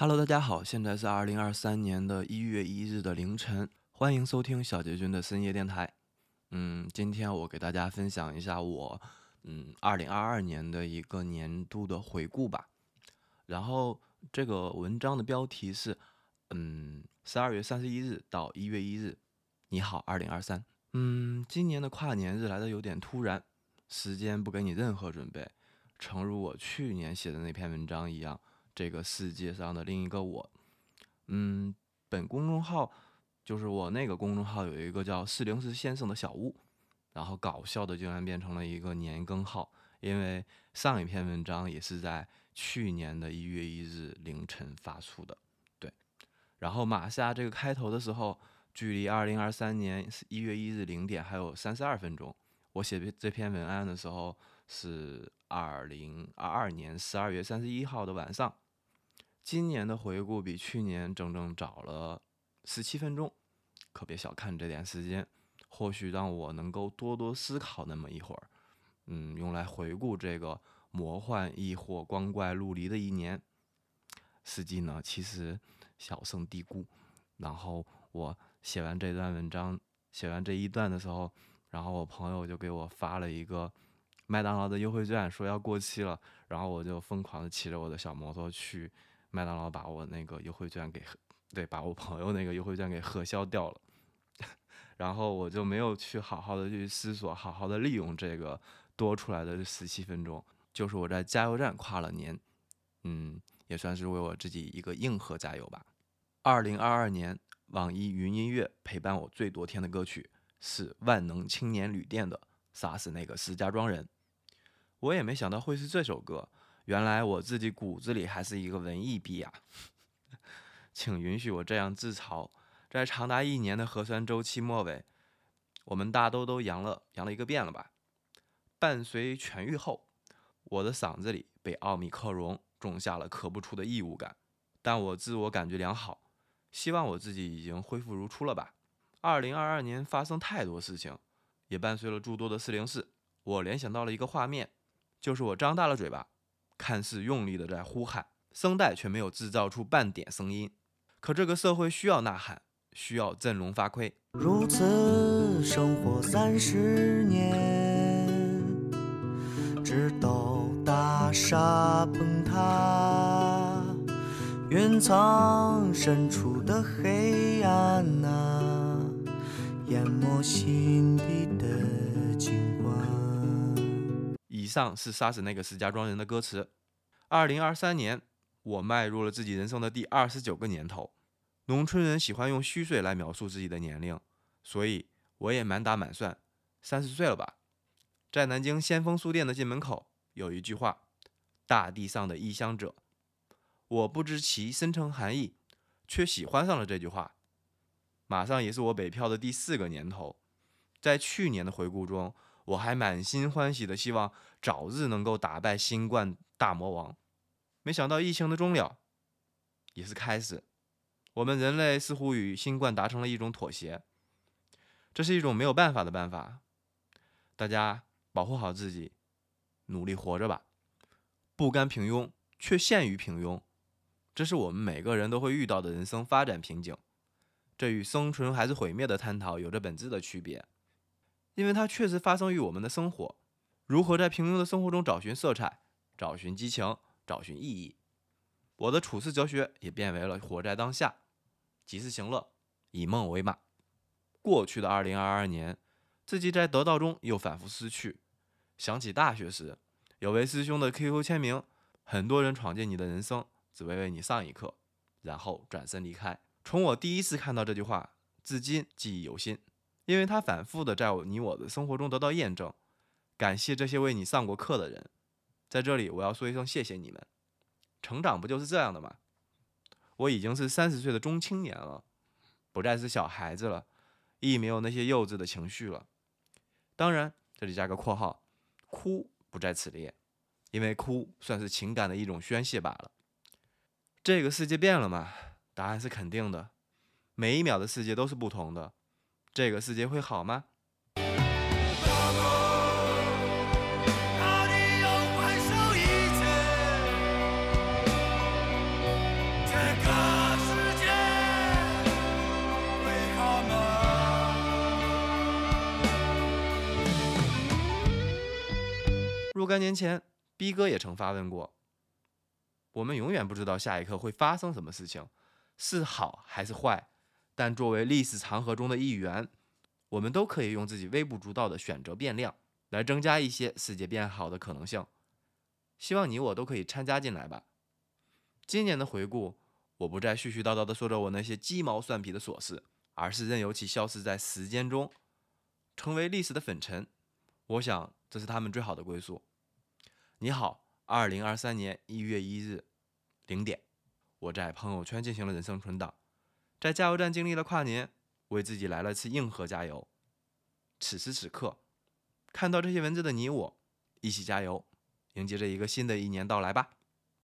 Hello，大家好，现在是二零二三年的一月一日的凌晨，欢迎收听小杰君的深夜电台。嗯，今天我给大家分享一下我嗯二零二二年的一个年度的回顾吧。然后这个文章的标题是嗯十二月三十一日到一月一日，你好二零二三。嗯，今年的跨年日来的有点突然，时间不给你任何准备，诚如我去年写的那篇文章一样。这个世界上的另一个我，嗯，本公众号就是我那个公众号有一个叫四零四先生的小屋，然后搞笑的竟然变成了一个年更号，因为上一篇文章也是在去年的一月一日凌晨发出的，对。然后马下这个开头的时候，距离二零二三年一月一日零点还有三十二分钟，我写这篇文案的时候是二零二二年十二月三十一号的晚上。今年的回顾比去年整整早了十七分钟，可别小看这点时间，或许让我能够多多思考那么一会儿，嗯，用来回顾这个魔幻亦或光怪陆离的一年。实际呢，其实小胜低估。然后我写完这段文章，写完这一段的时候，然后我朋友就给我发了一个麦当劳的优惠券，说要过期了，然后我就疯狂的骑着我的小摩托去。麦当劳把我那个优惠券给，对，把我朋友那个优惠券给核销掉了，然后我就没有去好好的去思索，好好的利用这个多出来的十七分钟，就是我在加油站跨了年，嗯，也算是为我自己一个硬核加油吧。二零二二年，网易云音乐陪伴我最多天的歌曲是万能青年旅店的《杀死那个石家庄人》，我也没想到会是这首歌。原来我自己骨子里还是一个文艺逼呀，请允许我这样自嘲。在长达一年的核酸周期末尾，我们大都都阳了，阳了一个遍了吧？伴随痊愈后，我的嗓子里被奥密克戎种下了咳不出的异物感，但我自我感觉良好，希望我自己已经恢复如初了吧？二零二二年发生太多事情，也伴随了诸多的四零四，我联想到了一个画面，就是我张大了嘴巴。看似用力的在呼喊，声带却没有制造出半点声音。可这个社会需要呐喊，需要振聋发聩。如此生活三十年，直到大厦崩塌，云层深处的黑暗啊，淹没心底的。以上是杀死那个石家庄人的歌词。二零二三年，我迈入了自己人生的第二十九个年头。农村人喜欢用虚岁来描述自己的年龄，所以我也满打满算三十岁了吧。在南京先锋书店的进门口有一句话：“大地上的异乡者。”我不知其深层含义，却喜欢上了这句话。马上也是我北漂的第四个年头，在去年的回顾中。我还满心欢喜的希望早日能够打败新冠大魔王，没想到疫情的终了也是开始。我们人类似乎与新冠达成了一种妥协，这是一种没有办法的办法。大家保护好自己，努力活着吧。不甘平庸，却陷于平庸，这是我们每个人都会遇到的人生发展瓶颈。这与生存还是毁灭的探讨有着本质的区别。因为它确实发生于我们的生活，如何在平庸的生活中找寻色彩、找寻激情、找寻意义？我的处世哲学也变为了活在当下，及时行乐，以梦为马。过去的二零二二年，自己在得到中又反复失去。想起大学时，有位师兄的 QQ 签名：“很多人闯进你的人生，只为为你上一课，然后转身离开。”从我第一次看到这句话，至今记忆犹新。因为他反复的在我你我的生活中得到验证，感谢这些为你上过课的人，在这里我要说一声谢谢你们。成长不就是这样的吗？我已经是三十岁的中青年了，不再是小孩子了，亦没有那些幼稚的情绪了。当然，这里加个括号，哭不在此列，因为哭算是情感的一种宣泄罢了。这个世界变了吗？答案是肯定的，每一秒的世界都是不同的。这个世界会好吗？若干年前，逼哥也曾发问过：我们永远不知道下一刻会发生什么事情，是好还是坏。但作为历史长河中的一员，我们都可以用自己微不足道的选择变量，来增加一些世界变好的可能性。希望你我都可以参加进来吧。今年的回顾，我不再絮絮叨叨地说着我那些鸡毛蒜皮的琐事，而是任由其消失在时间中，成为历史的粉尘。我想，这是他们最好的归宿。你好，二零二三年一月一日零点，我在朋友圈进行了人生存档，在加油站经历了跨年，为自己来了次硬核加油。此时此刻，看到这些文字的你我，一起加油，迎接着一个新的一年到来吧。